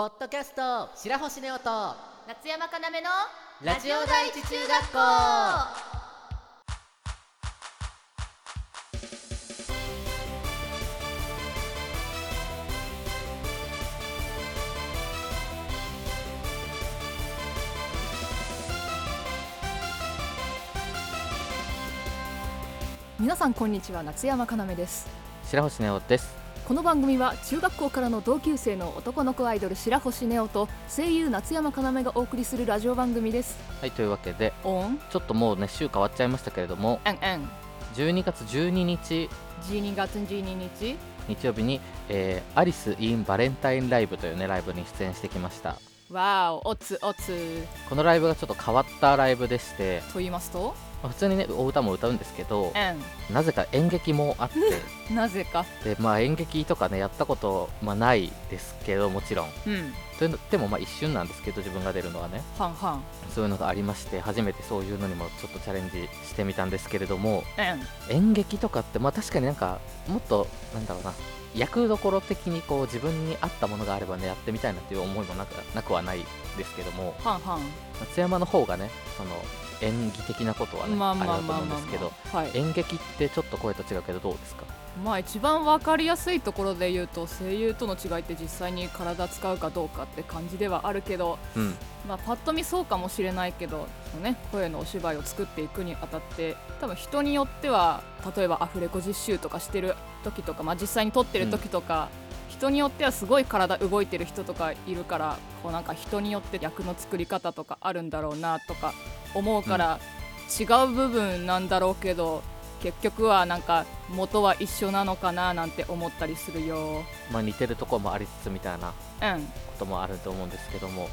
ポッドキャスト白星ネオと夏山かなめのラジオ第一中学校。皆さんこんにちは。夏山かなめです。白星ネオですこの番組は中学校からの同級生の男の子アイドル白星ネオと声優夏山かなめがお送りするラジオ番組です。はいというわけでオン。ちょっともうね週変わっちゃいましたけれどもうんうん。12月12日。12月12日。日曜日に、えーアリス・イン・バレンタインライブというねライブに出演してきました。わーおおつおつこのライブがちょっと変わったライブでして、と言いますと？まあ普通にねお歌も歌うんですけどうなぜか演劇もあって。ん なぜか。でまあ演劇とかねやったこと、まあ、ないですけどもちろん。うん。というのでもまあ一瞬なんですけど自分が出るのはね。はんはん。そういうのがありまして初めてそういうのにもちょっとチャレンジしてみたんですけれどもうん。演劇とかってまあ確かになんかもっとなんだろうな役どころ的にこう自分に合ったものがあればねやってみたいなっていう思いもなくなくはないですけどもはんはん。松山の方がねその演技的なことはね、まあまああれだと思うんですけどまあはい。演劇ってちょっと声と違うけどどうですか？まあ一番わかりやすいところで言うと声優との違いって実際に体使うかどうかって感じではあるけどうん。まあ、パッと見そうかもしれないけどその、ね、声のお芝居を作っていくにあたって多分人によっては例えばアフレコ実習とかしてる時とか、まあ、実際に撮ってる時とか、人によってはすごい体動いてる人とかいるからこうなんか人によって役の作り方とかあるんだろうなとか思うから、違う部分なんだろうけど結局はなんか元は一緒なのかななんて思ったりするよ。まあ似てるところもありつつみたいなうん。こともあると思うんですけども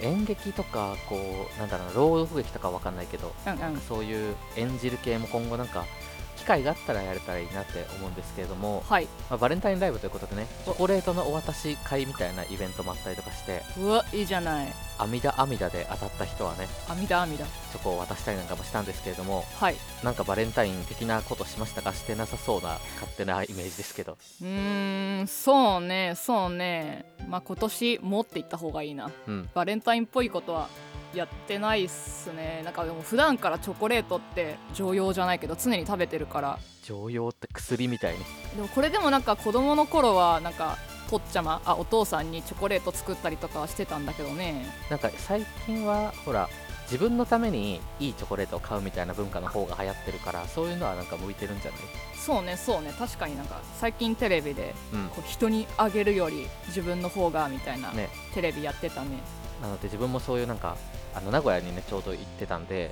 うん。演劇とかこうなんだろうな朗読劇とかわかんないけどうんうん。そういう演じる系も今後なんか機会があったらやれたらいいなって思うんですけれども、はい。まあ、バレンタインライブということでねチョコレートのお渡し会みたいなイベントもあったりとかしてうわいいじゃない。阿弥陀阿弥陀で当たった人はねあみだあみだチョコを渡したりなんかもしたんですけれどもはい。なんかバレンタイン的なことしましたかしてなさそうな勝手なイメージですけど。うーんそうねそうね。まあ今年もって言った方がいいな。うん。バレンタインっぽいことはやってないっすね。なんかでも普段からチョコレートって常用じゃないけど常に食べてるから。常用って薬みたいに。でもこれでもなんか子供の頃はなんかとっちゃまあお父さんにチョコレート作ったりとかはしてたんだけどね。なんか最近はほら自分のためにいいチョコレートを買うみたいな文化の方が流行ってるからそういうのはなんか向いてるんじゃない？そうねそうね。確かになんか最近テレビでうん。こう人にあげるより自分の方がみたいなね。テレビやってたね。なので自分もそういうなんかあの名古屋にねちょうど行ってたんで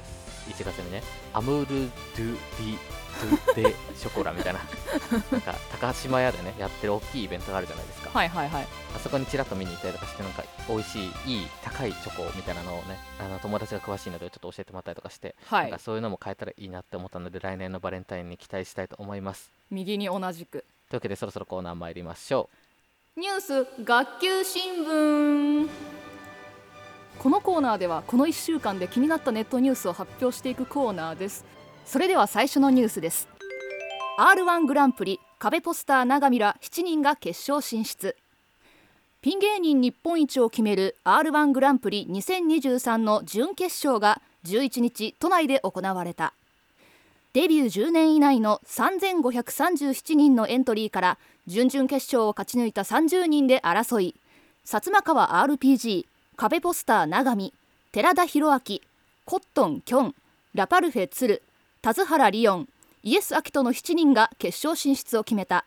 1月にねアムール・ドゥ・ディ・ドゥ・デ・ショコラみたいな なんか高島屋でねやってる大きいイベントがあるじゃないですか、はいはいはい。あそこにちらっと見に行ったりとかしてなんか美味しいいい高いチョコみたいなのをねあの友達が詳しいのでちょっと教えてもらったりとかして、はい。なんかそういうのも変えたらいいなって思ったので来年のバレンタインに期待したいと思います。右に同じく。というわけでそろそろコーナー参りましょニュース学級新聞このコーナーではこの1週間で気になったネットニュースを発表していくコーナーです。それでは最初のニュースです。R1 グランプリ壁ポスター長見ら7人が決勝進出。ピン芸人日本一を決める R1 グランプリ2023の準決勝が11日都内で行われた。デビュー10年以内の3537人のエントリーから準々決勝を勝ち抜いた30人で争い薩摩川 RPG 壁ポスター長見寺田博明コットンキョンラパルフェ鶴田津原リオンイエス・アキトの7人が決勝進出を決めた。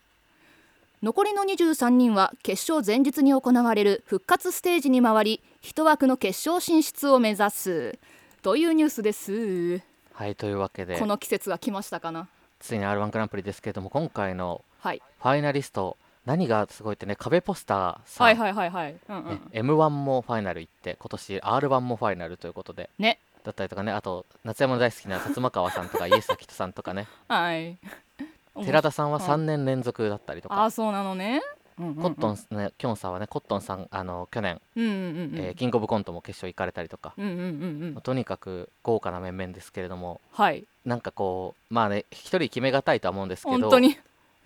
残りの23人は決勝前日に行われる復活ステージに回り一枠の決勝進出を目指す。というニュースです。うはいというわけでこの季節が来ましたかな。ついに r 1グランプリですけれども今回のはい。ファイナリスト何がすごいってね壁ポスターさん、はいはいはいはい。うんうん。ね m 1もファイナル行って今年 r 1もファイナルということで。ね。だったりとかねあと夏山の大好きな薩摩川さんとかイエス・アキトさんとかね。はい。寺田さんはうん3年連続だったりとか、ああそうなのね、コットン、ね、キョンさんはねコットンさんあの去年、うんうんうんうん。えーキングオブコントも決勝行かれたりとか、うんうんうんうん。とにかく豪華な面々ですけれども。はい。なんかこうまあね一人決めがたいとは思うんですけど。本当に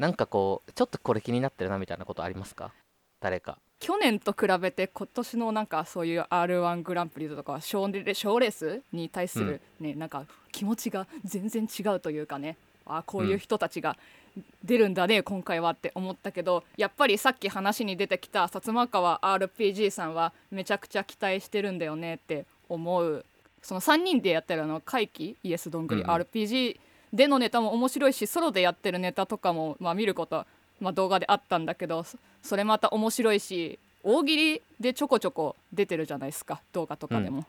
なんかこうちょっとこれ気になってるなみたいなことありますか？誰か。去年と比べて今年のなんかそういう R1 グランプリとか賞レ賞レースに対するね、なんか気持ちが全然違うというかね。あこういう人たちが出るんだね、今回はって思ったけどやっぱりさっき話に出てきた薩摩川 RPG さんはめちゃくちゃ期待してるんだよねって思う。その3人でやってるあの怪奇イエスどんぐりうん。うん RPG でのネタも面白いしソロでやってるネタとかも、まあ、見ること、まあ、動画であったんだけどそそれまた面白いし大喜利でちょこちょこ出てるじゃないですか動画とかでも、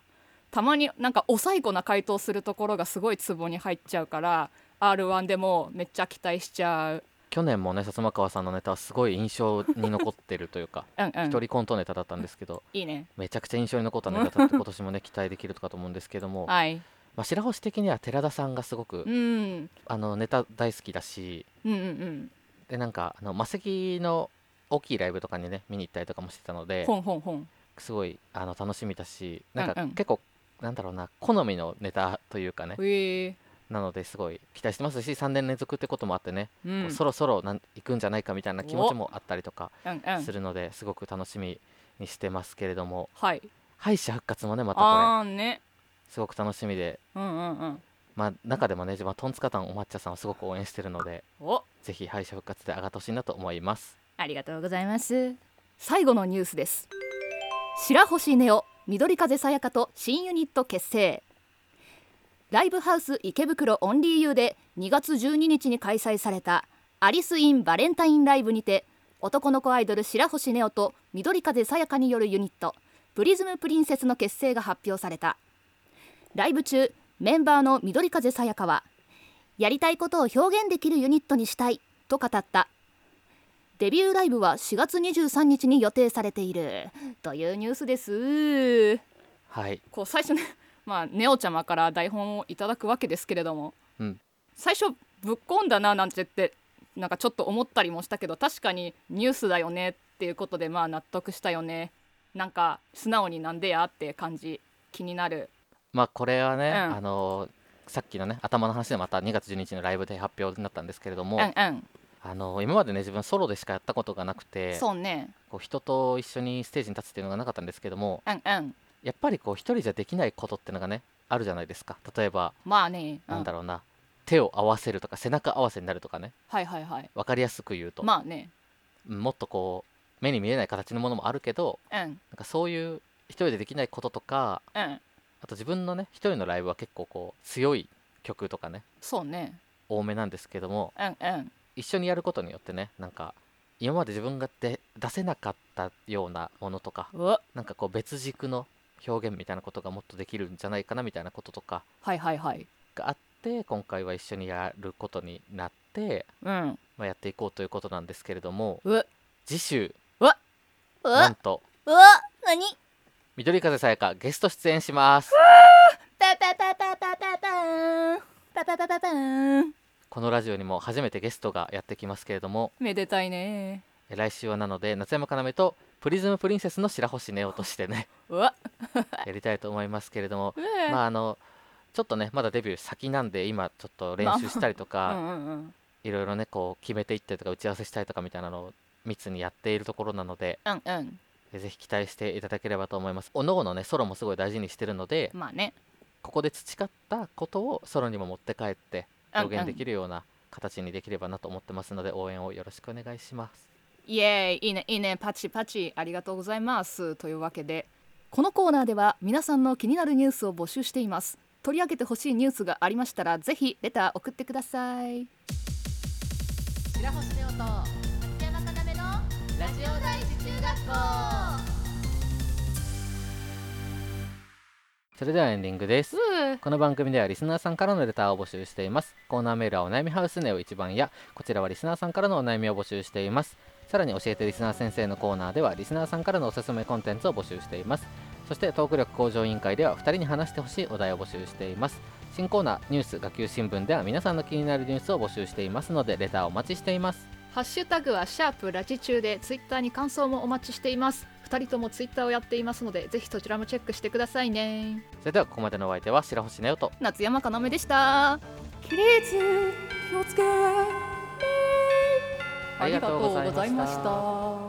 たまになんかお最後な回答するところがすごいツボに入っちゃうから R1 でもめっちゃ期待しちゃう。去年もね薩摩川さんのネタはすごい印象に残ってるというか うんうん。一人コントネタだったんですけどいいね。めちゃくちゃ印象に残ったネタだって今年もね 期待できるかと思うんですけども、はいまあ、白星的には寺田さんがすごくうん。あのネタ大好きだしうんうんうん。でなんかあの魔石の大きいライブとかにね見に行ったりとかもしてたのでほんほんほん。すごいあの楽しみだしなんかうんうん。結構なんだろうな好みのネタというかね。へえ。なのですごい期待してますし3年連続ってこともあってね、うん。そろそろなん行くんじゃないかみたいな気持ちもあったりとかうんうん。するのですごく楽しみにしてますけれども。はい。敗者復活もねまたこあーね。れすごく楽しみで。うんうんうん。まあ中でもね自分はトンツカタンお抹茶さんをすごく応援してるのでお。ぜひ敗者復活で上がってほしいなと思います。ありがとうございます。最後のニュースです。白星ネオ緑風さやかと新ユニット結成。ライブハウス池袋オンリーユーで2月12日に開催されたアリス・イン・バレンタインライブにて男の子アイドル白星ネオと緑風さやかによるユニットプリズムプリンセスの結成が発表されたライブ中メンバーの緑風さやかはやりたいことを表現できるユニットにしたいと語った。デビューライブは4月23日に予定されている。というニュースです。はい。こう最初ね まあネオちゃまから台本をいただくわけですけれども、うん。最初ぶっこんだななんて言ってなんかちょっと思ったりもしたけど確かにニュースだよねっていうことでまあ納得したよね。なんか素直になんでやって感じ気になるまあこれはね、うん。あのさっきのね頭の話でまた2月12日のライブで発表になったんですけれども、うんうん。あの今までね自分ソロでしかやったことがなくてそうね。こう人と一緒にステージに立つっていうのがなかったんですけどもうんうん。やっぱりこう一人じゃできないことっていうのがねあるじゃないですか。例えば、まあね、うなんだろうな手を合わせるとか背中合わせになるとかね。はいはいはい。分かりやすく言うと、まあね。うんもっとこう目に見えない形のものもあるけどうん。なんかそういう一人でできないこととかうんあと自分のね一人のライブは結構こう強い曲とかねそうね。多めなんですけどもうんうん。一緒にやることによってねなんか今まで自分がで出せなかったようなものとかなんかこう別軸の表現みたいなことがもっとできるんじゃないかなみたいなこととかはいはいはい。があって今回は一緒にやることになって、うん。まあ、やっていこうということなんですけれども次週なんとうわ。何？緑風さやかゲスト出演します。このラジオにも初めてゲストがやってきますけれどもめでたいね来週はなので夏山かなめとプリズムプリンセスの白星ネオとしてねやりたいと思いますけれどもまああのちょっとねまだデビュー先なんで今ちょっと練習したりとか、んうんうんいろいろねこう決めていったりとか打ち合わせしたりとかみたいなのを密にやっているところなのでうんうんぜひ期待していただければと思います。おのおのねソロもすごい大事にしてるのでまあね。ここで培ったことをソロにも持って帰って表現できるような形にできればなと思ってますので応援をよろしくお願いします。イエーイ。いいね。いいね。パチパチ。ありがとうございます。というわけでこのコーナーでは皆さんの気になるニュースを募集しています。取り上げてほしいニュースがありましたらぜひレター送ってください。白星ネオとジオ第一中学校。それではエンディングです。うこの番組ではリスナーさんからのレターを募集しています。コーナーメールはお悩みハウスネオ一番やこちらはリスナーさんからのお悩みを募集しています。さらに教えてリスナー先生のコーナーではリスナーさんからのおすすめコンテンツを募集しています。そしてトーク力向上委員会では2人に話してほしいお題を募集しています。新コーナーニュース学級新聞では皆さんの気になるニュースを募集していますのでレターをお待ちしていますハッシュタグはシャープラジ中でツイッターに感想もお待ちしています。2人ともツイッターをやっていますのでぜひそちらもチェックしてくださいね。それではここまでのお相手は白星ネオと。夏山かなめでした。起立気をつけありがとうございました